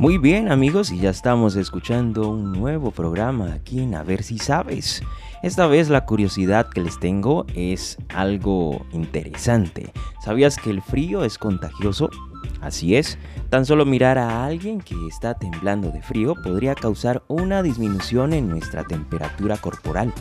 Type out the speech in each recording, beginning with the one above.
Muy bien amigos, y ya estamos escuchando un nuevo programa aquí en A ver si sabes. Esta vez la curiosidad que les tengo es algo interesante. ¿Sabías que el frío es contagioso? Así es, tan solo mirar a alguien que está temblando de frío podría causar una disminución en nuestra temperatura corporal.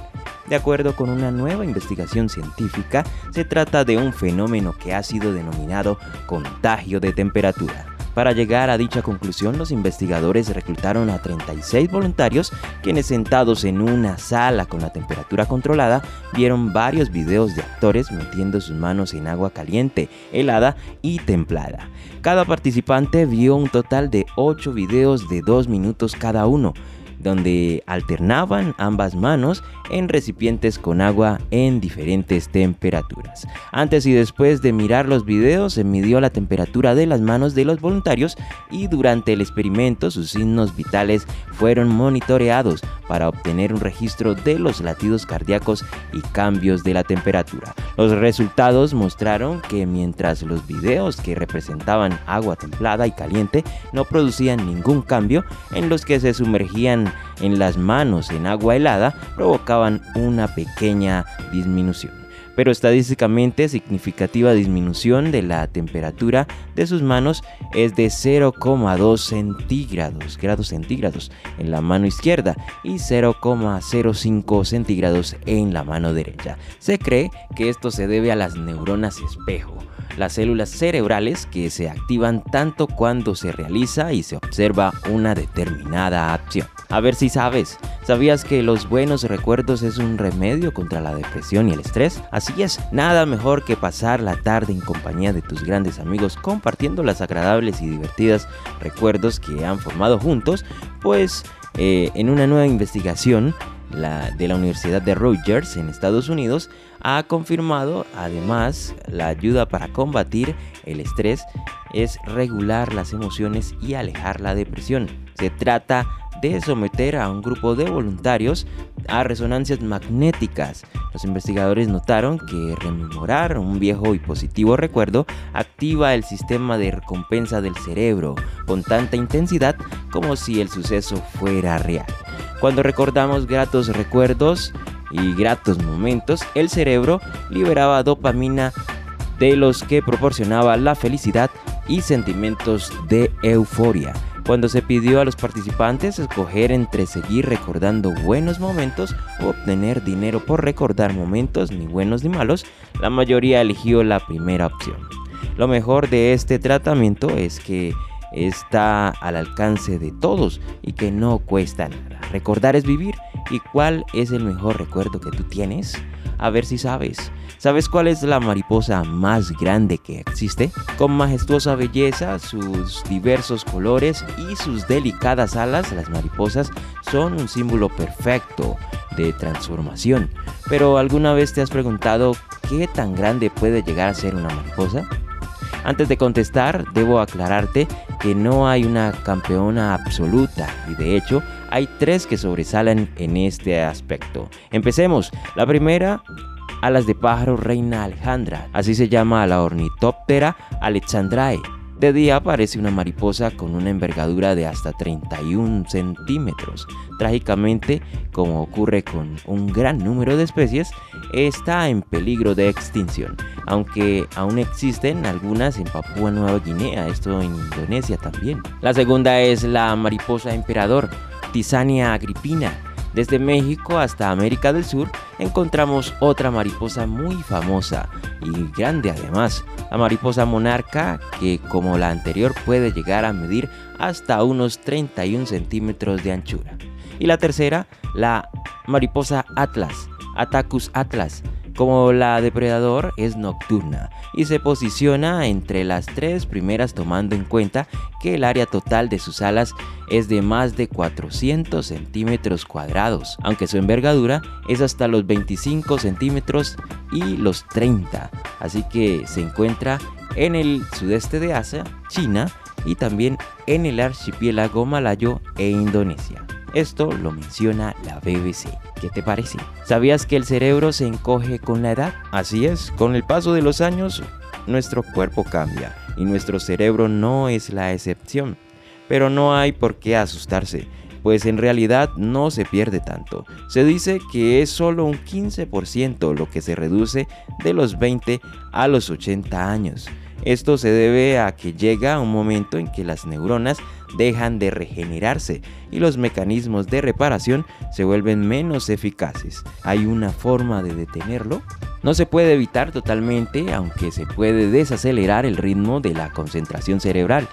De acuerdo con una nueva investigación científica, se trata de un fenómeno que ha sido denominado contagio de temperatura. Para llegar a dicha conclusión, los investigadores reclutaron a 36 voluntarios quienes sentados en una sala con la temperatura controlada vieron varios videos de actores metiendo sus manos en agua caliente, helada y templada. Cada participante vio un total de 8 videos de 2 minutos cada uno donde alternaban ambas manos en recipientes con agua en diferentes temperaturas. Antes y después de mirar los videos se midió la temperatura de las manos de los voluntarios y durante el experimento sus signos vitales fueron monitoreados para obtener un registro de los latidos cardíacos y cambios de la temperatura. Los resultados mostraron que mientras los videos que representaban agua templada y caliente no producían ningún cambio en los que se sumergían en las manos en agua helada provocaban una pequeña disminución pero estadísticamente significativa disminución de la temperatura de sus manos es de 0,2 centígrados, grados centígrados en la mano izquierda y 0,05 centígrados en la mano derecha. Se cree que esto se debe a las neuronas espejo las células cerebrales que se activan tanto cuando se realiza y se observa una determinada acción. A ver si sabes, ¿sabías que los buenos recuerdos es un remedio contra la depresión y el estrés? Es, nada mejor que pasar la tarde en compañía de tus grandes amigos compartiendo las agradables y divertidas recuerdos que han formado juntos, pues eh, en una nueva investigación la, de la Universidad de Rutgers en Estados Unidos ha confirmado además la ayuda para combatir el estrés es regular las emociones y alejar la depresión. Se trata de someter a un grupo de voluntarios a resonancias magnéticas. Los investigadores notaron que rememorar un viejo y positivo recuerdo activa el sistema de recompensa del cerebro con tanta intensidad como si el suceso fuera real. Cuando recordamos gratos recuerdos y gratos momentos, el cerebro liberaba dopamina de los que proporcionaba la felicidad y sentimientos de euforia. Cuando se pidió a los participantes escoger entre seguir recordando buenos momentos o obtener dinero por recordar momentos ni buenos ni malos, la mayoría eligió la primera opción. Lo mejor de este tratamiento es que está al alcance de todos y que no cuesta nada. Recordar es vivir. ¿Y cuál es el mejor recuerdo que tú tienes? A ver si sabes. ¿Sabes cuál es la mariposa más grande que existe? Con majestuosa belleza, sus diversos colores y sus delicadas alas, las mariposas son un símbolo perfecto de transformación. Pero ¿alguna vez te has preguntado qué tan grande puede llegar a ser una mariposa? Antes de contestar, debo aclararte que no hay una campeona absoluta y de hecho hay tres que sobresalen en este aspecto. Empecemos. La primera, alas de pájaro reina Alejandra, así se llama a la ornitóptera alexandrae. De día aparece una mariposa con una envergadura de hasta 31 centímetros. Trágicamente, como ocurre con un gran número de especies, está en peligro de extinción, aunque aún existen algunas en Papúa Nueva Guinea, esto en Indonesia también. La segunda es la mariposa emperador, Tisania agripina, desde México hasta América del Sur encontramos otra mariposa muy famosa y grande además, la mariposa monarca que como la anterior puede llegar a medir hasta unos 31 centímetros de anchura. Y la tercera, la mariposa atlas, Atacus atlas, Como la depredador es nocturna y se posiciona entre las tres primeras tomando en cuenta que el área total de sus alas es de más de 400 centímetros cuadrados, aunque su envergadura es hasta los 25 centímetros y los 30, así que se encuentra en el sudeste de Asia, China y también en el archipiélago malayo e Indonesia. Esto lo menciona la BBC. ¿Qué te parece? ¿Sabías que el cerebro se encoge con la edad? Así es, con el paso de los años nuestro cuerpo cambia y nuestro cerebro no es la excepción. Pero no hay por qué asustarse, pues en realidad no se pierde tanto. Se dice que es solo un 15% lo que se reduce de los 20 a los 80 años. Esto se debe a que llega un momento en que las neuronas dejan de regenerarse y los mecanismos de reparación se vuelven menos eficaces. ¿Hay una forma de detenerlo? No se puede evitar totalmente, aunque se puede desacelerar el ritmo de la concentración cerebral.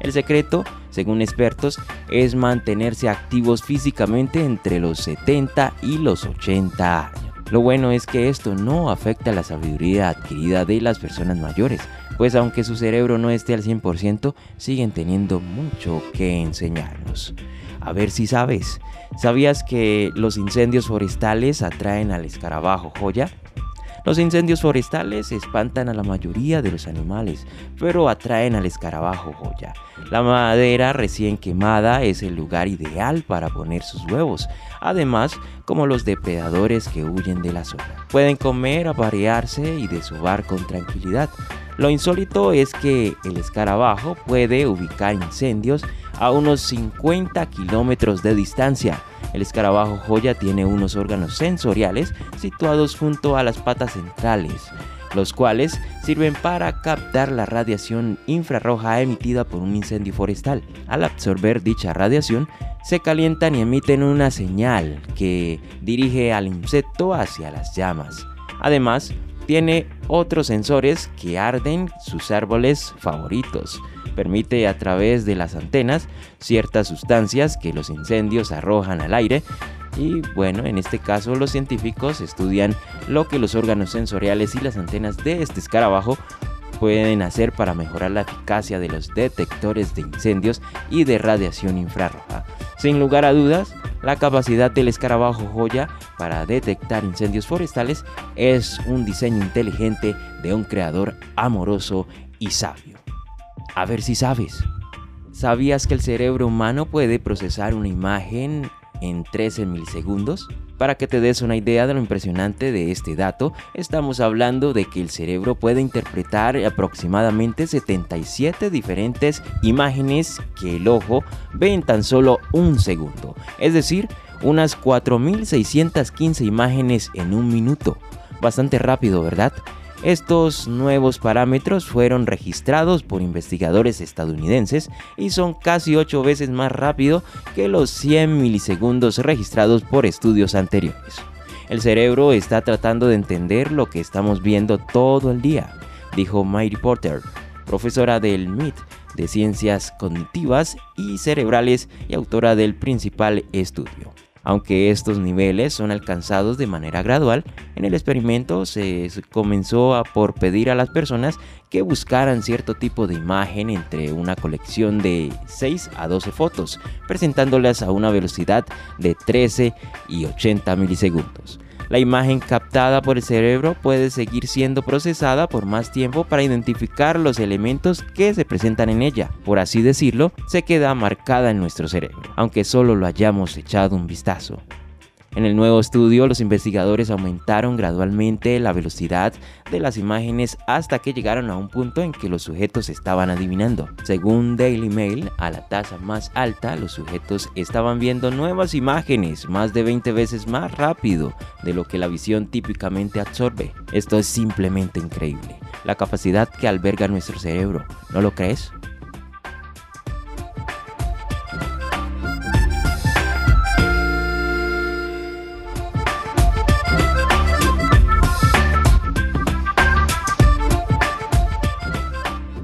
El secreto, según expertos, es mantenerse activos físicamente entre los 70 y los 80 años. Lo bueno es que esto no afecta la sabiduría adquirida de las personas mayores, pues aunque su cerebro no esté al 100%, siguen teniendo mucho que enseñarnos. A ver si sabes, ¿sabías que los incendios forestales atraen al escarabajo joya? Los incendios forestales espantan a la mayoría de los animales, pero atraen al escarabajo joya. La madera recién quemada es el lugar ideal para poner sus huevos, además como los depredadores que huyen de la zona. Pueden comer, aparearse y desovar con tranquilidad. Lo insólito es que el escarabajo puede ubicar incendios a unos 50 kilómetros de distancia. El escarabajo joya tiene unos órganos sensoriales situados junto a las patas centrales, los cuales sirven para captar la radiación infrarroja emitida por un incendio forestal. Al absorber dicha radiación, se calientan y emiten una señal que dirige al insecto hacia las llamas. Además, tiene otros sensores que arden sus árboles favoritos. Permite a través de las antenas ciertas sustancias que los incendios arrojan al aire y bueno, en este caso los científicos estudian lo que los órganos sensoriales y las antenas de este escarabajo pueden hacer para mejorar la eficacia de los detectores de incendios y de radiación infrarroja. Sin lugar a dudas, la capacidad del escarabajo joya para detectar incendios forestales es un diseño inteligente de un creador amoroso y sabio. A ver si sabes. ¿Sabías que el cerebro humano puede procesar una imagen en 13 milisegundos? Para que te des una idea de lo impresionante de este dato, estamos hablando de que el cerebro puede interpretar aproximadamente 77 diferentes imágenes que el ojo ve en tan solo un segundo, es decir, unas 4.615 imágenes en un minuto. Bastante rápido, ¿verdad? Estos nuevos parámetros fueron registrados por investigadores estadounidenses y son casi 8 veces más rápido que los 100 milisegundos registrados por estudios anteriores. El cerebro está tratando de entender lo que estamos viendo todo el día, dijo Mary Porter, profesora del MIT de Ciencias Cognitivas y Cerebrales y autora del principal estudio. Aunque estos niveles son alcanzados de manera gradual, en el experimento se comenzó a por pedir a las personas que buscaran cierto tipo de imagen entre una colección de 6 a 12 fotos, presentándolas a una velocidad de 13 y 80 milisegundos. La imagen captada por el cerebro puede seguir siendo procesada por más tiempo para identificar los elementos que se presentan en ella. Por así decirlo, se queda marcada en nuestro cerebro, aunque solo lo hayamos echado un vistazo. En el nuevo estudio, los investigadores aumentaron gradualmente la velocidad de las imágenes hasta que llegaron a un punto en que los sujetos estaban adivinando. Según Daily Mail, a la tasa más alta, los sujetos estaban viendo nuevas imágenes más de 20 veces más rápido de lo que la visión típicamente absorbe. Esto es simplemente increíble. La capacidad que alberga nuestro cerebro, ¿no lo crees?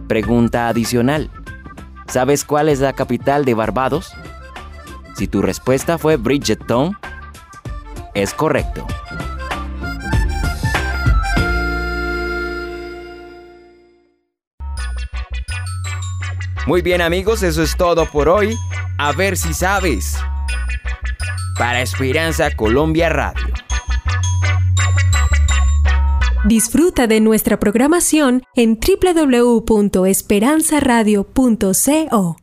Pregunta adicional. ¿Sabes cuál es la capital de Barbados? Si tu respuesta fue Bridgetown, es correcto. Muy bien amigos, eso es todo por hoy. A ver si sabes. Para Esperanza Colombia Radio. Disfruta de nuestra programación en www.esperanzaradio.co.